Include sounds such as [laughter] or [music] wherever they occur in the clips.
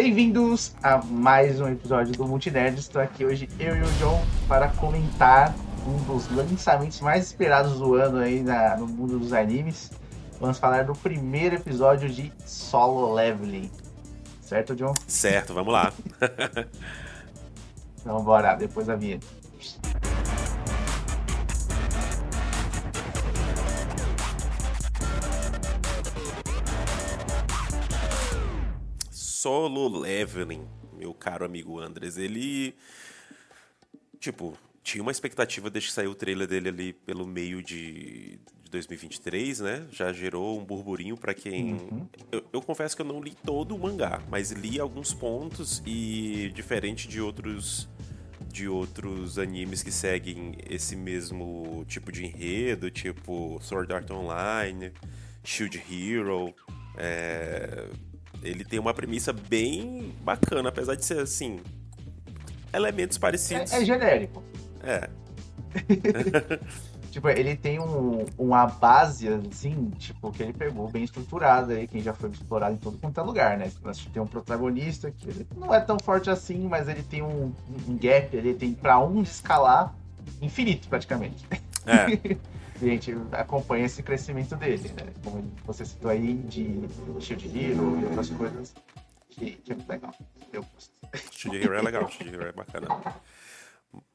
Bem-vindos a mais um episódio do Multinerd. Estou aqui hoje, eu e o John, para comentar um dos lançamentos mais esperados do ano aí na, no mundo dos animes. Vamos falar do primeiro episódio de Solo Leveling. Certo, John? Certo, vamos lá. [laughs] então bora, depois da vinheta. Solo Leveling, meu caro amigo Andres, ele. Tipo, tinha uma expectativa desde que saiu o trailer dele ali pelo meio de, de 2023, né? Já gerou um burburinho para quem. Uhum. Eu, eu, confesso que eu não li todo o mangá, mas li alguns pontos e, diferente de outros de outros animes que seguem esse mesmo tipo de enredo, tipo Sword Art Online, Shield Hero, é, ele tem uma premissa bem bacana, apesar de ser assim. Elementos parecidos. É, é genérico. É. [laughs] tipo, ele tem um, uma base, assim, tipo, que ele pegou bem estruturada aí, que já foi explorado em todo quanto é lugar, né? Tem um protagonista que ele não é tão forte assim, mas ele tem um, um gap, ele tem pra um escalar infinito, praticamente. É. [laughs] a gente acompanha esse crescimento dele, né? Como você citou aí, de Shield Hero e outras coisas, que, que é muito legal. Eu gosto. Shield Hero é legal, Shield Hero é bacana.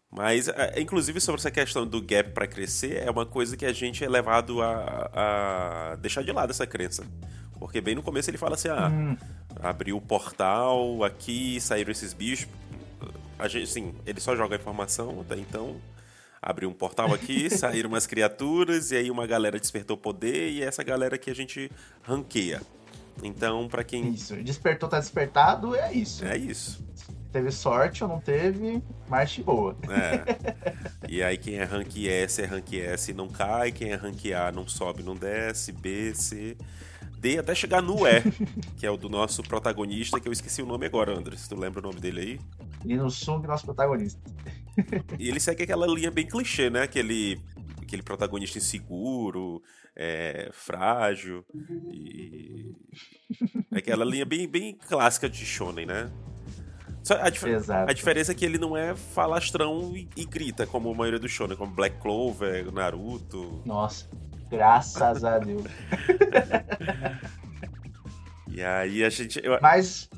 Mas, é, inclusive, sobre essa questão do gap para crescer, é uma coisa que a gente é levado a, a, deixar de lado essa crença. Porque bem no começo ele fala assim: ah, hum. abriu o portal aqui, saíram esses bichos. A gente, sim, ele só joga informação, até então abriu um portal aqui, [laughs] saíram umas criaturas, e aí uma galera despertou poder, e é essa galera que a gente ranqueia. Então, para quem. Isso, despertou, tá despertado, é isso. É isso. Teve sorte ou não teve, marcha boa. É. E aí quem é rank S é rank S e não cai, quem é rank A não sobe, não desce, B, C, D, até chegar no E, que é o do nosso protagonista, que eu esqueci o nome agora, André. Se tu lembra o nome dele aí? E no Sung, nosso protagonista. E ele segue aquela linha bem clichê, né? Aquele, aquele protagonista inseguro, é, frágil. E... Aquela linha bem, bem clássica de Shonen, né? A, dif Exato. a diferença é que ele não é falastrão e, e, grita, como a maioria do Shonen, como Black Clover, Naruto. Nossa, graças a Deus. [laughs] e aí a gente. Eu... Mas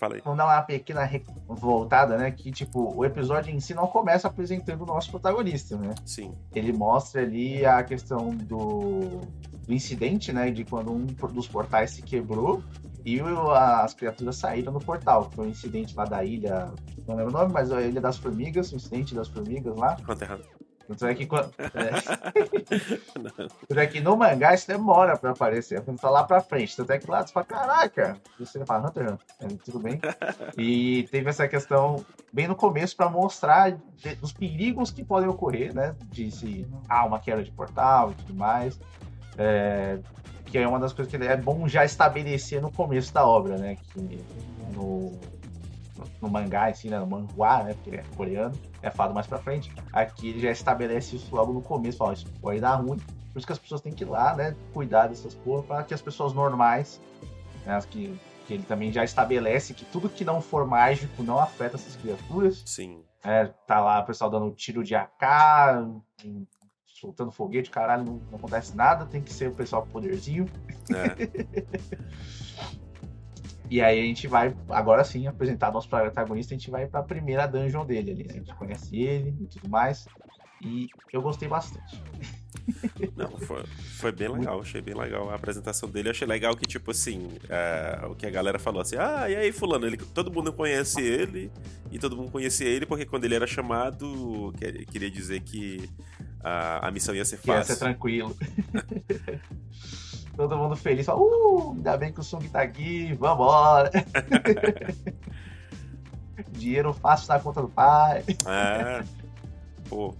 Falei. Vamos dar uma pequena voltada, né? Que, tipo, o episódio em si não começa apresentando o nosso protagonista, né? Sim. Ele mostra ali a questão do, do incidente, né? De quando um dos portais se quebrou e as criaturas saíram do portal. Foi um incidente lá da ilha, não lembro o nome, mas a Ilha das Formigas, o incidente das formigas lá. Conterrâneo. Tanto é que, quando... é. Tanto é que no mangá isso demora pra aparecer, quando tá lá pra frente. Tanto é que lá você fala, caraca, você fala Hunter Hunter, é, tudo bem. E teve essa questão bem no começo pra mostrar os perigos que podem ocorrer, né? De se ah, uma queda de portal e tudo mais. É, que é uma das coisas que é bom já estabelecer no começo da obra, né? Que no no mangá, assim, né, no manhua, né, porque é coreano, é falado mais pra frente. Aqui ele já estabelece isso logo no começo, fala, isso pode dar ruim, por isso que as pessoas têm que ir lá, né, cuidar dessas porra, para que as pessoas normais, né, as que, que ele também já estabelece que tudo que não for mágico não afeta essas criaturas. Sim. É, tá lá o pessoal dando tiro de AK, soltando foguete, caralho, não, não acontece nada, tem que ser o pessoal com poderzinho. É. [laughs] E aí a gente vai, agora sim, apresentar nosso protagonista, a gente vai para a primeira dungeon dele ali, né? A gente conhece ele e tudo mais. E eu gostei bastante. [laughs] Não, foi, foi bem legal, achei bem legal a apresentação dele. achei legal que, tipo assim, é, o que a galera falou assim: ah, e aí, Fulano, ele, todo mundo conhece ele, e todo mundo conhecia ele porque quando ele era chamado, queria dizer que a, a missão ia ser fácil. Ia ser tranquilo. [laughs] Todo mundo feliz, fala, uh, ainda bem que o Sung tá aqui, vambora. [laughs] Dinheiro fácil na conta do pai. É. Pô.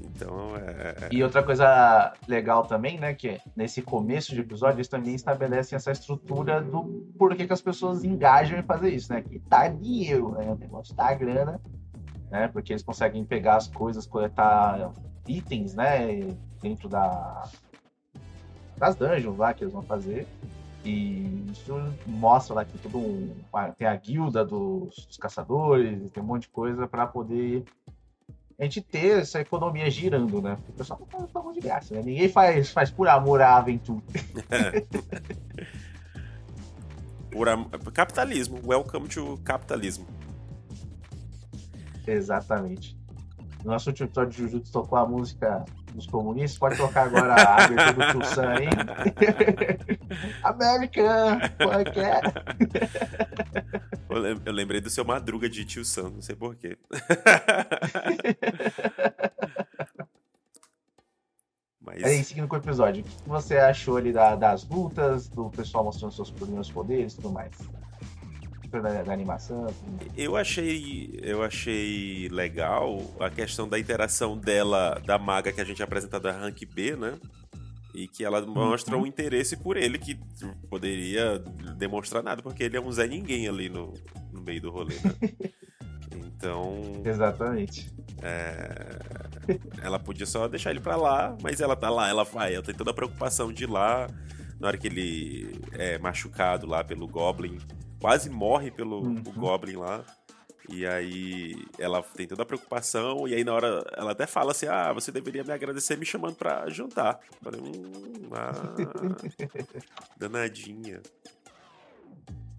Então é, é. E outra coisa legal também, né? Que nesse começo de episódio eles também estabelecem essa estrutura do porquê que as pessoas engajam em fazer isso, né? Que tá dinheiro, né? O negócio tá grana, né? Porque eles conseguem pegar as coisas, coletar itens, né? Dentro da, das dungeons lá que eles vão fazer. E isso mostra lá que tudo um, tem a guilda dos, dos caçadores, tem um monte de coisa para poder a gente ter essa economia girando, né? Porque o pessoal não faz favor de graça, né? Ninguém faz, faz por amor à aventura. por am... Capitalismo. Welcome to capitalismo. Exatamente. Nosso último episódio de Jujutsu tocou a música dos comunistas. Pode tocar agora a abertura do Tio Sam aí. American! É? Eu lembrei do seu Madruga de Tio Sam, não sei porquê. [laughs] Mas... Aí, seguindo com o episódio, o que você achou ali da, das lutas, do pessoal mostrando seus primeiros poderes e tudo mais? Da, da, animação? Assim? Eu achei, eu achei legal a questão da interação dela, da maga que a gente apresentou da Rank B, né? E que ela mostra uhum. um interesse por ele que poderia demonstrar nada, porque ele é um Zé Ninguém ali no, no meio do rolê, né? [laughs] Então. Exatamente. É... Ela podia só deixar ele pra lá, mas ela tá lá, ela vai. Ela tem toda a preocupação de ir lá. Na hora que ele é machucado lá pelo Goblin, quase morre pelo uhum. Goblin lá. E aí ela tem toda a preocupação, e aí na hora ela até fala assim: Ah, você deveria me agradecer me chamando pra jantar. Eu falei, hum, ah, [laughs] danadinha.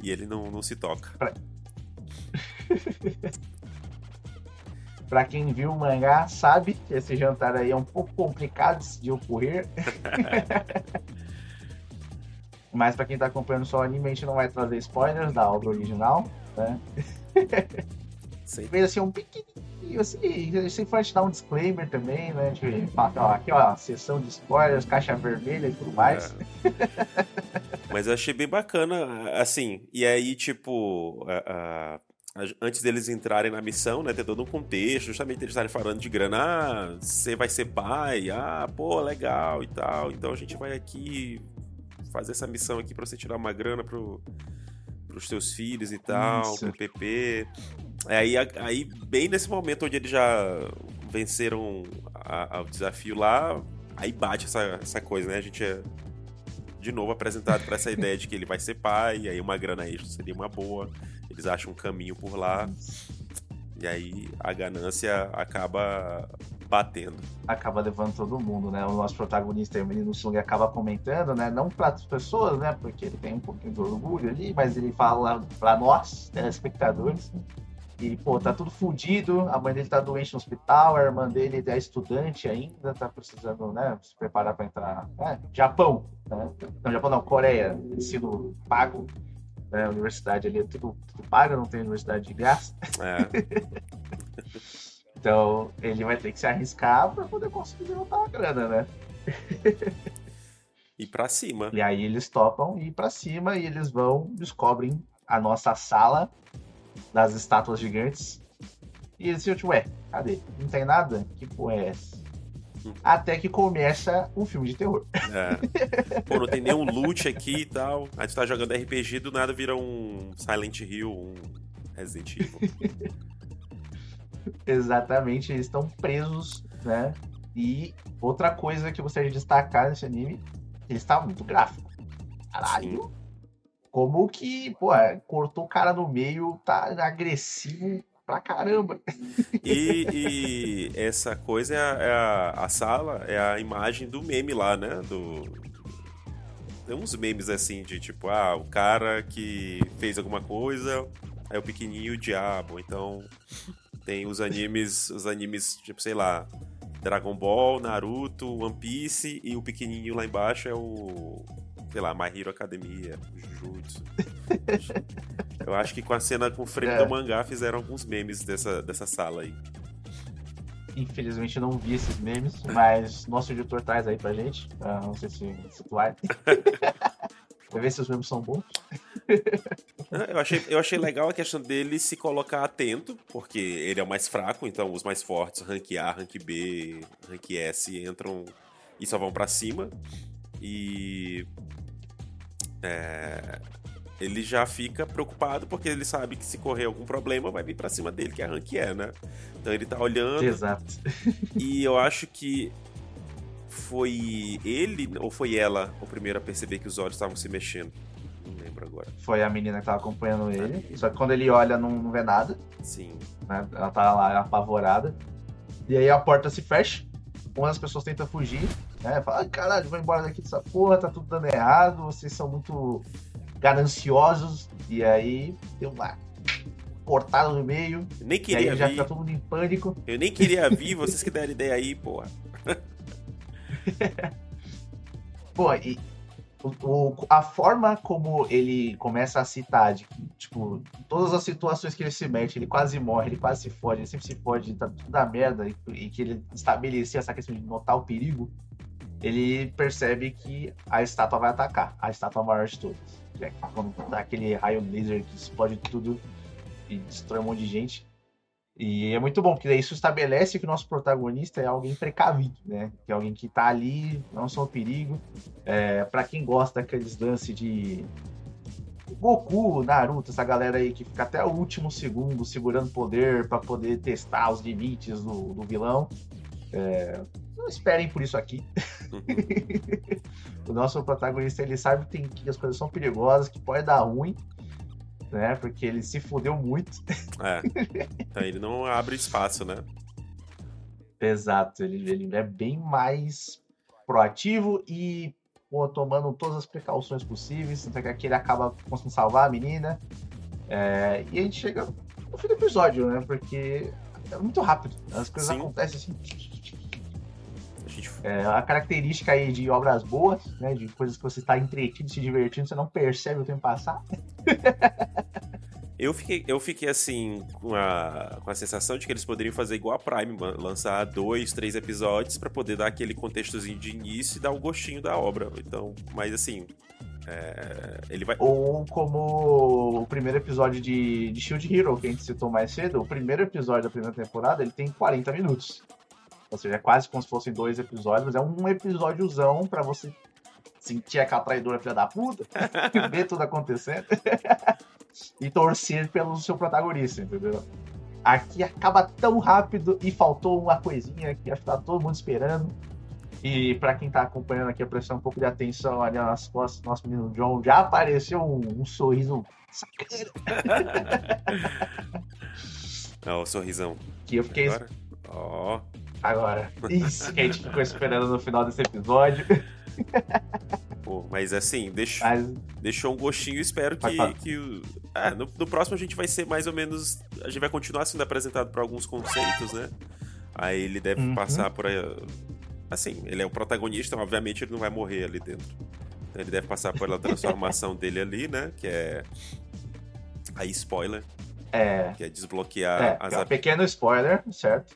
E ele não, não se toca. Pra... [laughs] pra quem viu o mangá, sabe que esse jantar aí é um pouco complicado de ocorrer. [laughs] Mas pra quem tá acompanhando só o anime, a gente não vai trazer spoilers da obra original, né? Sim. Veio assim um pequenininho, assim, se for te dar um disclaimer também, né? De falar, ó, aqui ó, sessão de spoilers, caixa vermelha e tudo mais. É. Mas eu achei bem bacana, assim, e aí, tipo, a, a, antes deles entrarem na missão, né, tem todo um contexto, justamente eles estarem falando de grana, ah, você vai ser pai, ah, pô, legal e tal, então a gente vai aqui fazer essa missão aqui pra você tirar uma grana pro pros teus filhos e tal, Isso. pro PP. Aí, aí, bem nesse momento onde eles já venceram a, a, o desafio lá, aí bate essa, essa coisa, né? A gente é de novo apresentado para essa ideia de que ele vai ser pai, e aí uma grana extra seria uma boa. Eles acham um caminho por lá. E aí a ganância acaba batendo. Acaba levando todo mundo, né? O nosso protagonista, o menino Sung, acaba comentando, né? Não para as pessoas, né? Porque ele tem um pouquinho de orgulho ali, mas ele fala para nós, telespectadores, e, pô, tá tudo fudido, a mãe dele tá doente no hospital, a irmã dele é estudante ainda, tá precisando, né, se preparar para entrar. Né? Japão, né? Não, Japão não, Coreia, ensino pago, né? Universidade ali é tudo, tudo pago, não tem universidade de graça. É. [laughs] então, ele vai ter que se arriscar para poder conseguir levantar a grana, né? [laughs] e para cima. E aí eles topam ir para cima e eles vão, descobrem a nossa sala das estátuas gigantes. E eles tipo, ué, cadê? Não tem nada? Que porra é essa? Hum. Até que começa um filme de terror. É. [laughs] Pô, não tem nenhum loot aqui e tal. Aí tu tá jogando RPG, do nada vira um Silent Hill, um Resident Evil. [laughs] [laughs] Exatamente, eles estão presos, né? E outra coisa que eu gostaria de destacar nesse anime, ele está muito gráfico. Caralho. Como que, pô, é, cortou o cara no meio, tá agressivo pra caramba. E, e essa coisa é, a, é a, a, sala, é a imagem do meme lá, né? Do, tem uns memes assim de tipo, ah, o cara que fez alguma coisa é o pequenininho o diabo. Então tem os animes, os animes, tipo, sei lá, Dragon Ball, Naruto, One Piece e o pequenininho lá embaixo é o sei lá, My Hero Academia, Jujutsu. Eu acho que com a cena com o frame é. do mangá fizeram alguns memes dessa, dessa sala aí. Infelizmente não vi esses memes, mas nosso editor traz aí pra gente. Não sei se, se tu vai. [laughs] Pra ver se os memes são bons. eu, achei, eu achei legal a questão dele se colocar atento, porque ele é o mais fraco, então os mais fortes, rank A, rank B, rank S, entram e só vão para cima. E é, ele já fica preocupado porque ele sabe que se correr algum problema vai vir para cima dele, que a rank é, né? Então ele tá olhando. Exato. e eu acho que foi ele ou foi ela o primeiro a perceber que os olhos estavam se mexendo. Não lembro agora. Foi a menina que tava acompanhando ele. Só que quando ele olha, não, não vê nada. Sim. Né? Ela tá lá apavorada. E aí a porta se fecha. Uma das pessoas tenta fugir. Né? Fala, ai caralho, vou embora daqui dessa porra, tá tudo dando errado, vocês são muito gananciosos. E aí tem uma cortada no meio. Eu nem E queria aí já vir. fica todo mundo em pânico. Eu nem queria [laughs] vir, vocês que deram ideia aí, porra. [laughs] Pô, e o, a forma como ele começa a citar, de, tipo, todas as situações que ele se mete, ele quase morre, ele quase se fode, ele sempre se fode, tá tudo na merda, e, e que ele estabelecia essa questão de notar o perigo, ele percebe que a estátua vai atacar, a estátua maior de todas. É quando dá aquele raio laser que explode tudo e destrói um monte de gente. E é muito bom, porque isso estabelece que o nosso protagonista é alguém precavido, né? Que é alguém que tá ali, não só o perigo. É, para quem gosta daqueles lances de Goku, Naruto, essa galera aí que fica até o último segundo segurando poder para poder testar os limites do, do vilão. É, não esperem por isso aqui. [laughs] o nosso protagonista ele sabe que, tem, que as coisas são perigosas, que pode dar ruim, né? Porque ele se fudeu muito. É. Então ele não abre espaço, né? Exato, ele, ele é bem mais proativo e pô, tomando todas as precauções possíveis. Até que aqui ele acaba conseguindo salvar a menina. É, e a gente chega no fim do episódio, né? Porque é muito rápido. As coisas Sim. acontecem assim. É, a característica aí de obras boas, né? De coisas que você está entretido, se divertindo, você não percebe o tempo passar. Eu fiquei, eu fiquei assim, com a, com a sensação de que eles poderiam fazer igual a Prime, lançar dois, três episódios pra poder dar aquele contextozinho de início e dar o gostinho da obra. Então, mas assim, é, ele vai. Ou como o primeiro episódio de, de Shield Hero, que a gente citou mais cedo, o primeiro episódio da primeira temporada, ele tem 40 minutos. Ou seja, é quase como se fossem dois episódios, mas é um episódiozão pra você sentir aquela traidora filha da puta, [laughs] ver tudo acontecendo [laughs] e torcer pelo seu protagonista, entendeu? Aqui acaba tão rápido e faltou uma coisinha que acho que tá todo mundo esperando. E pra quem tá acompanhando aqui, prestar um pouco de atenção ali nas costas do nosso menino John, já apareceu um, um sorriso sacana Ó, o sorrisão. que eu fiquei. Ó. agora. [laughs] Isso que a gente ficou esperando no final desse episódio. Pô, mas assim, deixa, Mas deixou um gostinho espero que, que é, no, no próximo a gente vai ser mais ou menos. A gente vai continuar sendo apresentado por alguns conceitos, né? Aí ele deve Uhum. passar por. Assim, ele é o protagonista, obviamente ele não vai morrer ali dentro. Então ele deve passar pela transformação [laughs] dele ali, né? Que é. Aí, spoiler, é. que é desbloquear É, as é um pequeno spoiler, certo?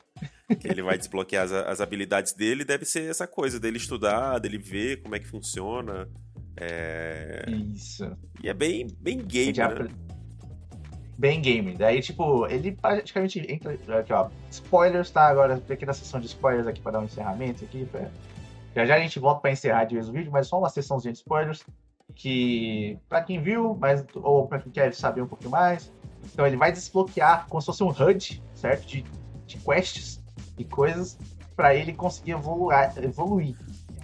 Que [laughs] ele vai desbloquear as, as habilidades dele, deve ser essa coisa dele estudar, dele ver como é que funciona. É... Isso. E é bem, bem game, né? apre- Bem game. Daí, tipo, ele praticamente entra. Aqui, ó. Spoilers, tá? Agora, pequena sessão de spoilers aqui pra dar um encerramento aqui. pra- Já já a gente volta pra encerrar de vez o vídeo, mas só uma sessãozinha de spoilers. Que, pra quem viu, mas, ou pra quem quer saber um pouquinho mais. Então, ele vai desbloquear como se fosse um HUD, certo? De, de quests e coisas pra ele conseguir evoluir, evoluir.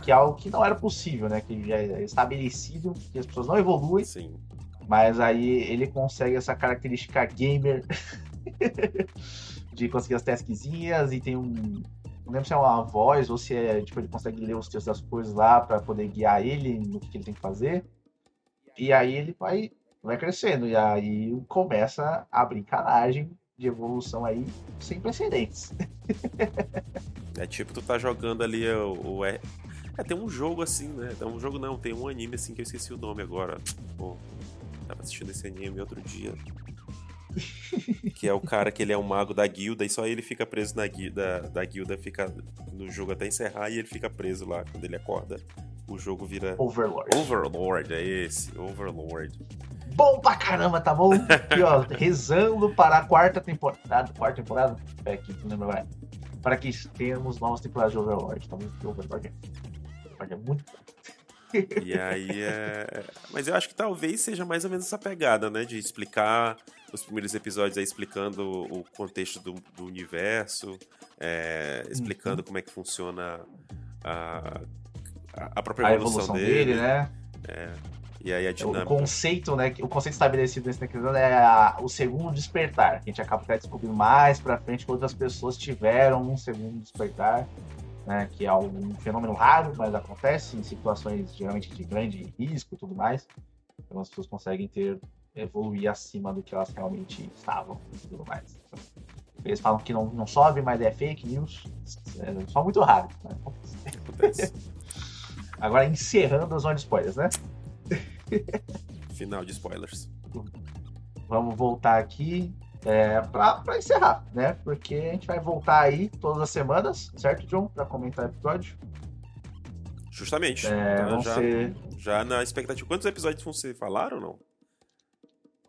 Que é algo que não era possível, né? Que já é estabelecido, que as pessoas não evoluem. Sim. Mas aí ele consegue essa característica gamer [laughs] de conseguir as taskzinhas e tem um. Não lembro se é uma voz ou se é tipo, ele consegue ler os textos das coisas lá para poder guiar ele no que, que ele tem que fazer. E aí ele vai, vai crescendo. E aí começa a brincanagem de evolução aí sem precedentes. É tipo, tu tá jogando ali o. o é, é, tem um jogo assim, né? Tem um jogo não, tem um anime assim que eu esqueci o nome agora. Pô, tava assistindo esse anime outro dia. Que é o cara que ele é um mago da guilda e só ele fica preso na guilda. Da guilda fica no jogo até encerrar e ele fica preso lá. Quando ele acorda, o jogo vira. Overlord. Overlord, é esse, Overlord. Bom pra caramba, tá bom? Aqui, ó, rezando para a quarta temporada. Quarta temporada? É aqui, não lembro agora. Para que tenhamos novas temporadas de Overlord. Tá muito Overlord. Overlord é muito. E aí é. Mas eu acho que talvez seja mais ou menos essa pegada, né? De explicar os primeiros episódios aí explicando o contexto do, do universo, é, explicando como é que funciona a, a- própria A evolução, evolução dele. dele, né? E aí a dinâmica. O conceito, né? O conceito estabelecido nesse Necrosando é a, o segundo despertar. Que a gente acaba até descobrindo mais pra frente que outras pessoas tiveram um segundo despertar. Né, que é um fenômeno raro, mas acontece em situações geralmente de grande risco e tudo mais. Então as pessoas conseguem ter evoluir acima do que elas realmente estavam e tudo mais. Eles falam que não, não sobe, mas é fake news. É só muito raro. Né? [laughs] Agora encerrando a zona de spoilers, né? Final de spoilers. Vamos voltar aqui é, para encerrar, né? Porque a gente vai voltar aí todas as semanas, certo, John? Para comentar o episódio. Justamente. É, então, já, ser... já na expectativa. Quantos episódios vão ser falaram ou não?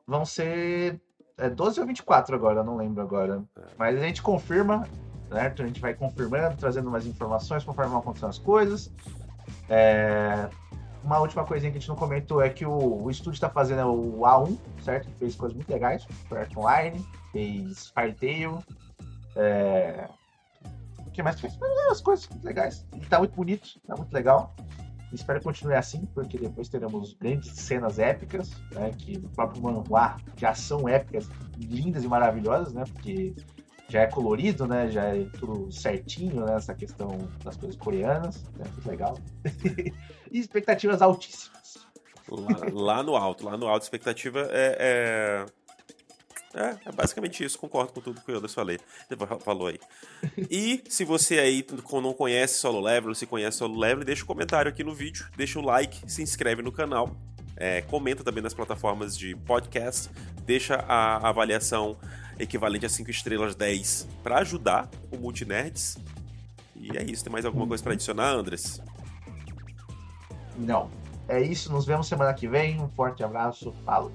Vão ser é, 12 ou 24 agora, não lembro agora. É. Mas a gente confirma, certo? A gente vai confirmando, trazendo mais informações conforme vão acontecendo as coisas. É, uma última coisinha que a gente não comentou é que o, o estúdio está fazendo o A1, certo? Que fez coisas muito legais. Art Online, fez Firetail. É... O que mais fez? As coisas legais. E tá muito bonito, tá muito legal. Espero que continue assim, porque depois teremos grandes cenas épicas, né? Que o próprio manhua já são épicas, lindas e maravilhosas, né? Porque já é colorido, né? Já é tudo certinho, né? Essa questão das coisas coreanas, né? Muito legal. [laughs] e expectativas altíssimas. Lá, lá, no alto, lá no alto, expectativa é, é, é, é, basicamente isso, concordo com tudo que o Yodas falei, falou aí. E se você aí não conhece Solo Level, se conhece Solo Level, deixa um comentário aqui no vídeo, deixa o like, se inscreve no canal, é, comenta também nas plataformas de podcast, deixa a avaliação equivalente a 5 estrelas 10 para ajudar o Multinerds. E é isso. Tem mais alguma coisa para adicionar, Andres? Não. É isso. Nos vemos semana que vem. Um forte abraço. Falou.